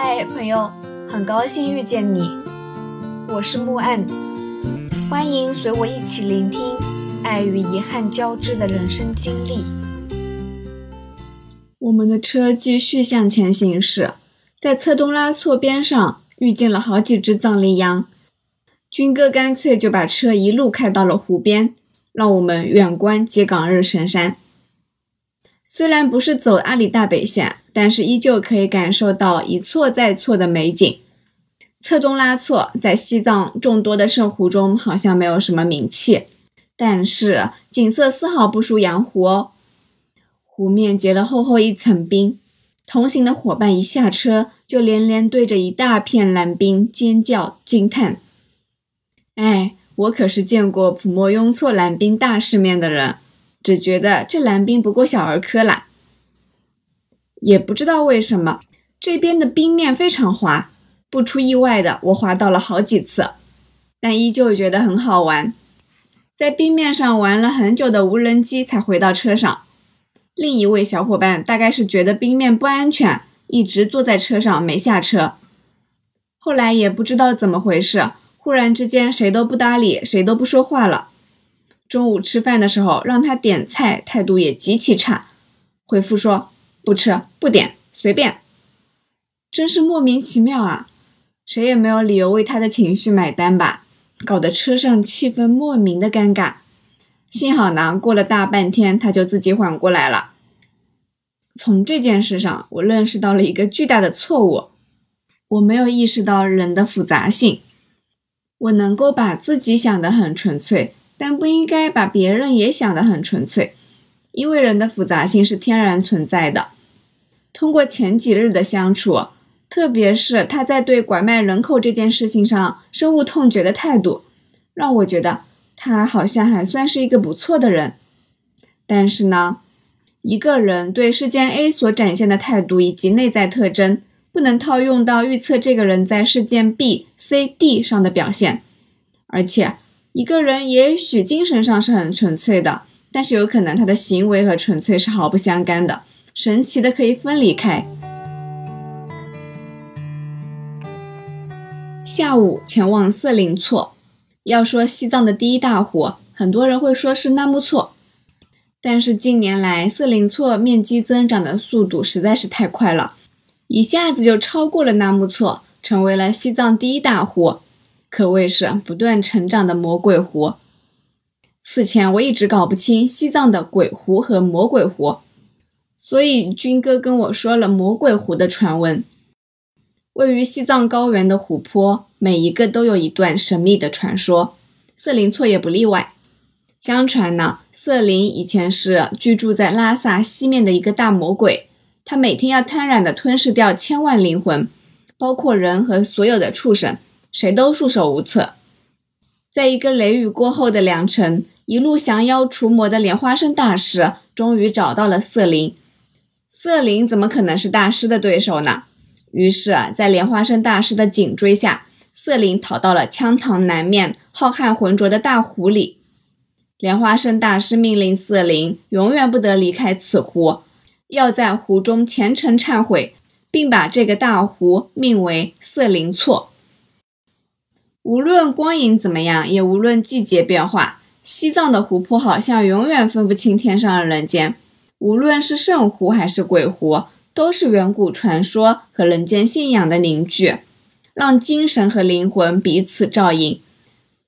嗨，朋友，很高兴遇见你，我是木岸，欢迎随我一起聆听爱与遗憾交织的人生经历。我们的车继续向前行驶，在侧东拉措边上遇见了好几只藏羚羊，军哥干脆就把车一路开到了湖边，让我们远观接岗日神山。虽然不是走阿里大北线，但是依旧可以感受到一错再错的美景。策东拉措在西藏众多的圣湖中好像没有什么名气，但是景色丝毫不输羊湖哦。湖面结了厚厚一层冰，同行的伙伴一下车就连连对着一大片蓝冰尖叫惊叹。哎，我可是见过普莫雍措蓝冰大世面的人。只觉得这蓝冰不过小儿科啦，也不知道为什么这边的冰面非常滑，不出意外的我滑倒了好几次，但依旧觉得很好玩。在冰面上玩了很久的无人机才回到车上，另一位小伙伴大概是觉得冰面不安全，一直坐在车上没下车。后来也不知道怎么回事，忽然之间谁都不搭理，谁都不说话了。中午吃饭的时候，让他点菜，态度也极其差，回复说不吃不点随便，真是莫名其妙啊！谁也没有理由为他的情绪买单吧？搞得车上气氛莫名的尴尬。幸好呢，过了大半天，他就自己缓过来了。从这件事上，我认识到了一个巨大的错误：我没有意识到人的复杂性。我能够把自己想得很纯粹。但不应该把别人也想得很纯粹，因为人的复杂性是天然存在的。通过前几日的相处，特别是他在对拐卖人口这件事情上深恶痛绝的态度，让我觉得他好像还算是一个不错的人。但是呢，一个人对事件 A 所展现的态度以及内在特征，不能套用到预测这个人在事件 B、C、D 上的表现，而且。一个人也许精神上是很纯粹的，但是有可能他的行为和纯粹是毫不相干的，神奇的可以分离开。下午前往色林措，要说西藏的第一大湖，很多人会说是纳木错，但是近年来色林措面积增长的速度实在是太快了，一下子就超过了纳木错，成为了西藏第一大湖。可谓是不断成长的魔鬼湖。此前我一直搞不清西藏的鬼湖和魔鬼湖，所以军哥跟我说了魔鬼湖的传闻。位于西藏高原的湖泊，每一个都有一段神秘的传说，色林错也不例外。相传呢，色林以前是居住在拉萨西面的一个大魔鬼，他每天要贪婪地吞噬掉千万灵魂，包括人和所有的畜生。谁都束手无策。在一个雷雨过后的良辰，一路降妖除魔的莲花生大师终于找到了色林。色灵怎么可能是大师的对手呢？于是，在莲花生大师的紧追下，色灵逃到了羌塘南面浩瀚浑浊的大湖里。莲花生大师命令色灵永远不得离开此湖，要在湖中虔诚忏悔，并把这个大湖命为色灵错。无论光影怎么样，也无论季节变化，西藏的湖泊好像永远分不清天上人间。无论是圣湖还是鬼湖，都是远古传说和人间信仰的凝聚，让精神和灵魂彼此照应，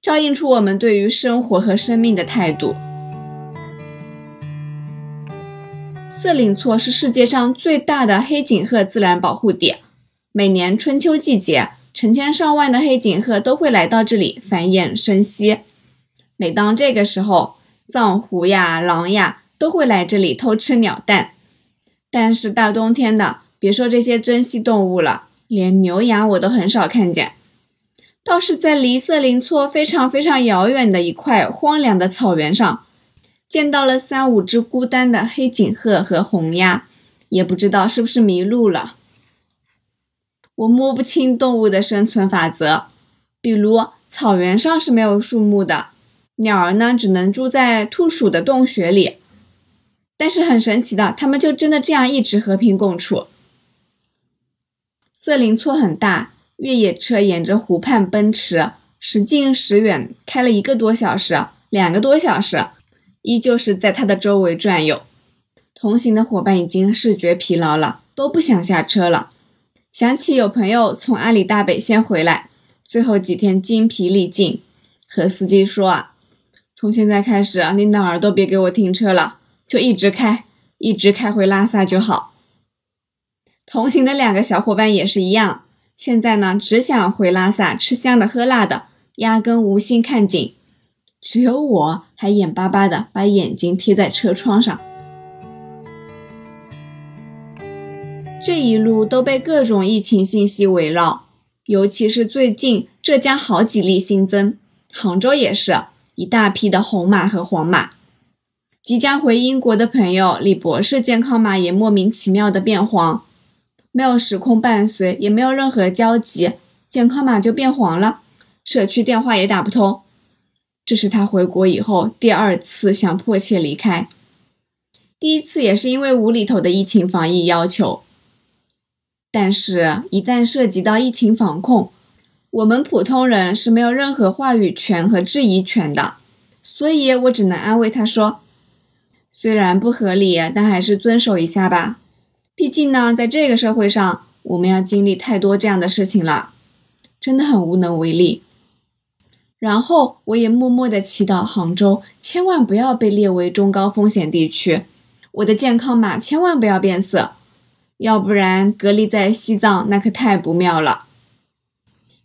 照映出我们对于生活和生命的态度。色林措是世界上最大的黑颈鹤自然保护地，每年春秋季节。成千上万的黑颈鹤都会来到这里繁衍生息。每当这个时候，藏狐呀、狼呀都会来这里偷吃鸟蛋。但是大冬天的，别说这些珍稀动物了，连牛羊我都很少看见。倒是在离色林措非常非常遥远的一块荒凉的草原上，见到了三五只孤单的黑颈鹤和红鸭，也不知道是不是迷路了。我摸不清动物的生存法则，比如草原上是没有树木的，鸟儿呢只能住在兔鼠的洞穴里。但是很神奇的，他们就真的这样一直和平共处。色林错很大，越野车沿着湖畔奔驰，时近时远，开了一个多小时，两个多小时，依旧是在它的周围转悠。同行的伙伴已经视觉疲劳了，都不想下车了。想起有朋友从阿里大北线回来，最后几天精疲力尽，和司机说啊，从现在开始你哪儿都别给我停车了，就一直开，一直开回拉萨就好。同行的两个小伙伴也是一样，现在呢只想回拉萨吃香的喝辣的，压根无心看景。只有我还眼巴巴的把眼睛贴在车窗上。这一路都被各种疫情信息围绕，尤其是最近浙江好几例新增，杭州也是一大批的红码和黄码。即将回英国的朋友李博士健康码也莫名其妙的变黄，没有时空伴随，也没有任何交集，健康码就变黄了，社区电话也打不通。这是他回国以后第二次想迫切离开，第一次也是因为无厘头的疫情防疫要求。但是，一旦涉及到疫情防控，我们普通人是没有任何话语权和质疑权的。所以我只能安慰他说：“虽然不合理，但还是遵守一下吧。毕竟呢，在这个社会上，我们要经历太多这样的事情了，真的很无能为力。”然后，我也默默的祈祷杭州千万不要被列为中高风险地区，我的健康码千万不要变色。要不然隔离在西藏那可太不妙了。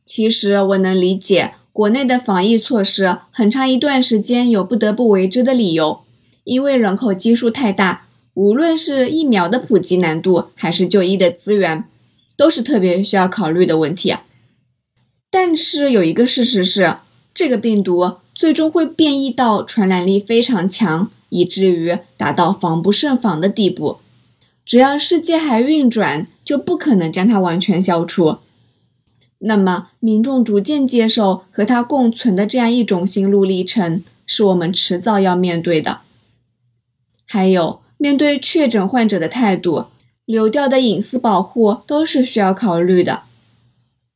其实我能理解国内的防疫措施，很长一段时间有不得不为之的理由，因为人口基数太大，无论是疫苗的普及难度，还是就医的资源，都是特别需要考虑的问题。但是有一个事实是，这个病毒最终会变异到传染力非常强，以至于达到防不胜防的地步。只要世界还运转，就不可能将它完全消除。那么，民众逐渐接受和它共存的这样一种心路历程，是我们迟早要面对的。还有，面对确诊患者的态度，流调的隐私保护都是需要考虑的。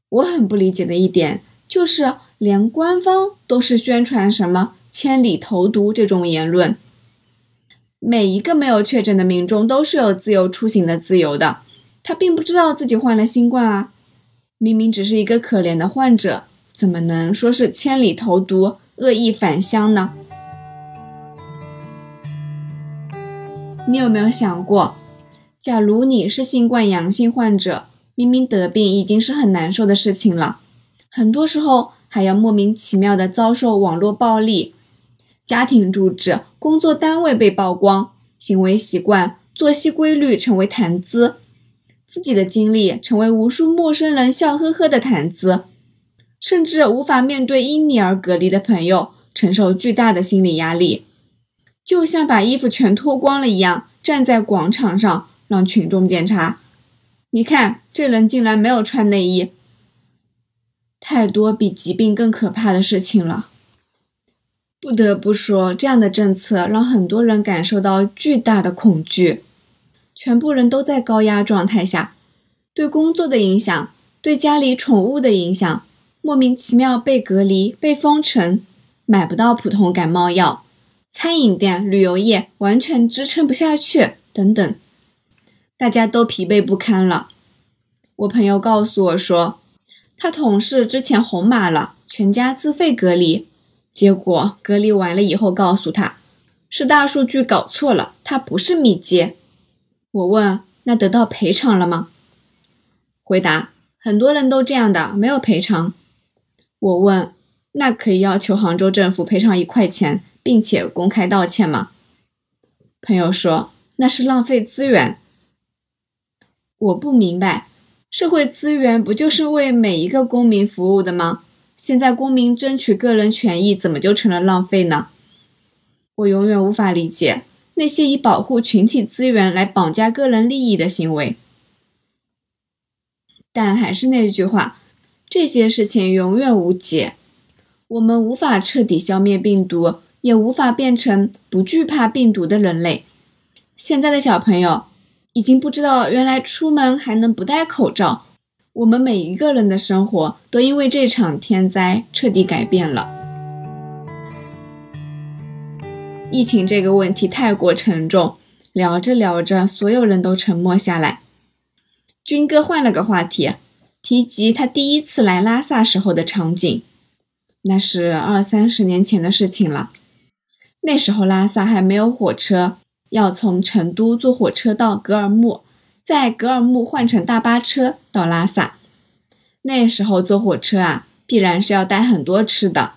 我很不理解的一点，就是连官方都是宣传什么“千里投毒”这种言论。每一个没有确诊的民众都是有自由出行的自由的，他并不知道自己患了新冠啊，明明只是一个可怜的患者，怎么能说是千里投毒、恶意返乡呢？你有没有想过，假如你是新冠阳性患者，明明得病已经是很难受的事情了，很多时候还要莫名其妙的遭受网络暴力。家庭住址、工作单位被曝光，行为习惯、作息规律成为谈资，自己的经历成为无数陌生人笑呵呵的谈资，甚至无法面对因你而隔离的朋友，承受巨大的心理压力，就像把衣服全脱光了一样，站在广场上让群众检查，你看这人竟然没有穿内衣，太多比疾病更可怕的事情了。不得不说，这样的政策让很多人感受到巨大的恐惧。全部人都在高压状态下，对工作的影响，对家里宠物的影响，莫名其妙被隔离、被封城，买不到普通感冒药，餐饮店、旅游业完全支撑不下去，等等，大家都疲惫不堪了。我朋友告诉我说，他同事之前红码了，全家自费隔离。结果隔离完了以后，告诉他是大数据搞错了，他不是密接。我问那得到赔偿了吗？回答很多人都这样的，没有赔偿。我问那可以要求杭州政府赔偿一块钱，并且公开道歉吗？朋友说那是浪费资源。我不明白，社会资源不就是为每一个公民服务的吗？现在公民争取个人权益，怎么就成了浪费呢？我永远无法理解那些以保护群体资源来绑架个人利益的行为。但还是那句话，这些事情永远无解。我们无法彻底消灭病毒，也无法变成不惧怕病毒的人类。现在的小朋友已经不知道，原来出门还能不戴口罩。我们每一个人的生活都因为这场天灾彻底改变了。疫情这个问题太过沉重，聊着聊着，所有人都沉默下来。军哥换了个话题，提及他第一次来拉萨时候的场景。那是二三十年前的事情了。那时候拉萨还没有火车，要从成都坐火车到格尔木。在格尔木换乘大巴车到拉萨，那时候坐火车啊，必然是要带很多吃的，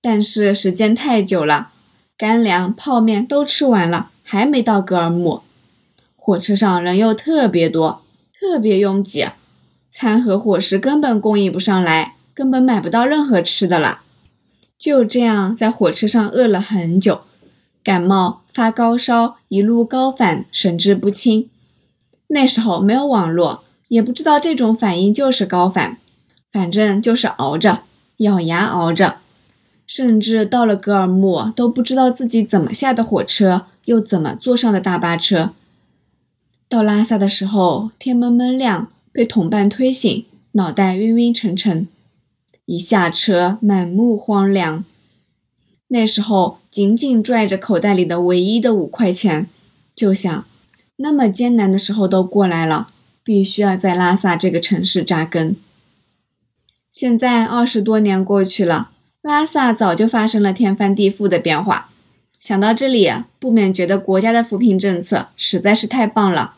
但是时间太久了，干粮、泡面都吃完了，还没到格尔木。火车上人又特别多，特别拥挤，餐和伙食根本供应不上来，根本买不到任何吃的了。就这样在火车上饿了很久，感冒、发高烧，一路高反，神志不清。那时候没有网络，也不知道这种反应就是高反，反正就是熬着，咬牙熬着，甚至到了格尔木都不知道自己怎么下的火车，又怎么坐上的大巴车。到拉萨的时候，天蒙蒙亮，被同伴推醒，脑袋晕晕沉沉，一下车满目荒凉。那时候紧紧拽着口袋里的唯一的五块钱，就想。那么艰难的时候都过来了，必须要在拉萨这个城市扎根。现在二十多年过去了，拉萨早就发生了天翻地覆的变化。想到这里，不免觉得国家的扶贫政策实在是太棒了，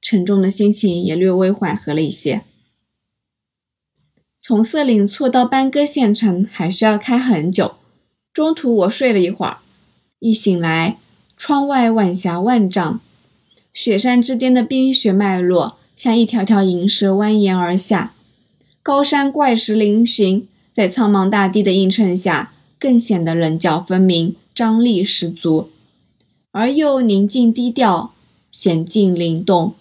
沉重的心情也略微缓和了一些。从色林错到班戈县城还需要开很久，中途我睡了一会儿，一醒来，窗外晚霞万丈。雪山之巅的冰雪脉络像一条条银蛇蜿蜒而下，高山怪石嶙峋，在苍茫大地的映衬下，更显得棱角分明、张力十足，而又宁静低调、娴静灵动。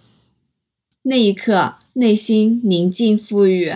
那一刻，内心宁静富裕，